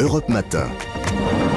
Europe Matin.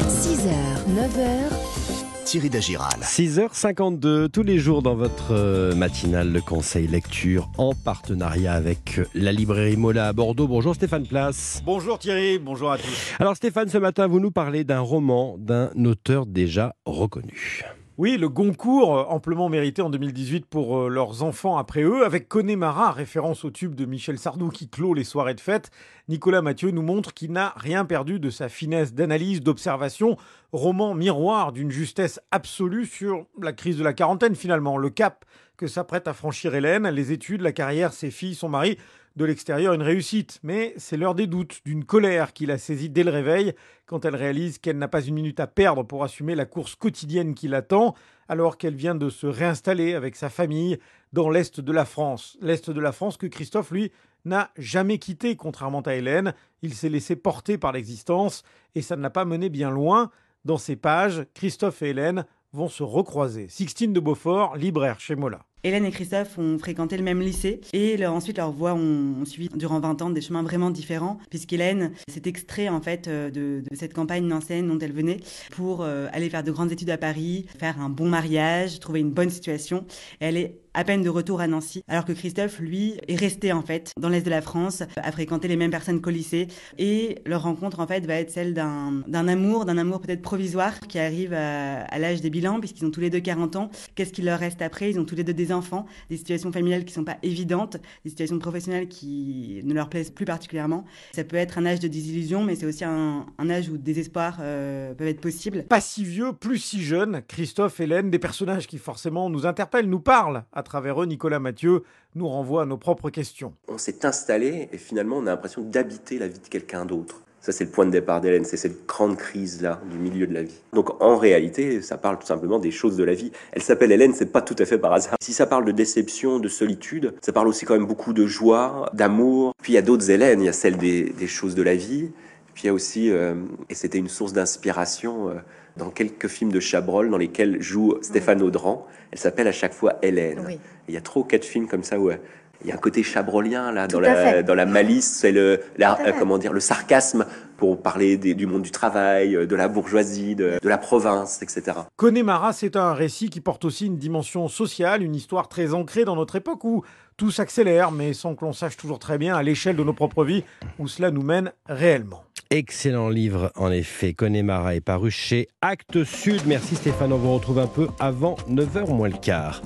6h, 9h, Thierry Dagiral. 6h52, tous les jours dans votre euh, matinale, le conseil lecture en partenariat avec euh, la librairie Mola à Bordeaux. Bonjour Stéphane Place. Bonjour Thierry, bonjour à tous. Alors Stéphane, ce matin, vous nous parlez d'un roman d'un auteur déjà reconnu. Oui, le Goncourt, euh, amplement mérité en 2018 pour euh, leurs enfants après eux, avec Connemara, référence au tube de Michel Sardou qui clôt les soirées de fête. Nicolas Mathieu nous montre qu'il n'a rien perdu de sa finesse d'analyse, d'observation, roman miroir d'une justesse absolue sur la crise de la quarantaine finalement, le cap que s'apprête à franchir Hélène, les études, la carrière, ses filles, son mari, de l'extérieur une réussite, mais c'est l'heure des doutes, d'une colère qui la saisit dès le réveil, quand elle réalise qu'elle n'a pas une minute à perdre pour assumer la course quotidienne qui l'attend, alors qu'elle vient de se réinstaller avec sa famille dans l'Est de la France. L'Est de la France que Christophe, lui, n'a jamais quitté, contrairement à Hélène. Il s'est laissé porter par l'existence, et ça ne l'a pas mené bien loin. Dans ces pages, Christophe et Hélène vont se recroiser. Sixtine de Beaufort, libraire chez Mola. Hélène et Christophe ont fréquenté le même lycée et ensuite leurs voies ont, suivi durant 20 ans des chemins vraiment différents puisqu'Hélène s'est extrait en fait euh, de, cette campagne nancéenne dont elle venait pour euh, aller faire de grandes études à Paris, faire un bon mariage, trouver une bonne situation. Elle est à peine de retour à Nancy alors que Christophe lui est resté en fait dans l'est de la France à fréquenter les mêmes personnes qu'au lycée et leur rencontre en fait va être celle d'un amour, d'un amour peut-être provisoire qui arrive à, à l'âge des bilans puisqu'ils ont tous les deux 40 ans. Qu'est-ce qu'il leur reste après? Ils ont tous les deux des enfants, des situations familiales qui sont pas évidentes, des situations professionnelles qui ne leur plaisent plus particulièrement. Ça peut être un âge de désillusion, mais c'est aussi un, un âge où des espoirs euh, peuvent être possibles. Pas si vieux, plus si jeune, Christophe, Hélène, des personnages qui forcément nous interpellent, nous parlent. Travers eux, Nicolas Mathieu nous renvoie à nos propres questions. on s'est installé et finalement on a l'impression d'habiter la vie de quelqu'un d'autre. Ça, c'est le point de départ d'Hélène, c'est cette grande crise-là du milieu de la vie. Donc, en réalité, ça parle tout simplement des choses de la vie. Elle s'appelle Hélène, c'est pas tout à fait par hasard. Si ça parle de déception, de solitude, ça parle aussi quand même beaucoup de joie, d'amour. Puis il y a d'autres Hélènes, il y a celle des, des choses de la vie. Puis il y a aussi, euh, et c'était une source d'inspiration, euh, dans quelques films de Chabrol dans lesquels joue Stéphane Audran. Elle s'appelle à chaque fois Hélène. Oui. Et Il y a trois ou quatre films comme ça où euh, il y a un côté chabrolien là dans Tout la, fait. dans la malice, c'est le la- Tout à fait. euh, comment dire le sarcasme pour parler des- du monde du travail, de la bourgeoisie, de, de la province, etc. Connemara, c'est un récit qui porte aussi une dimension sociale, une histoire très ancrée dans notre époque où tout s'accélère, mais sans que l'on sache toujours très bien à l'échelle de nos propres vies où cela nous mène réellement. Excellent livre, en effet. Connemara est paru chez Actes Sud. Merci Stéphane, on vous retrouve un peu avant 9h moins le quart.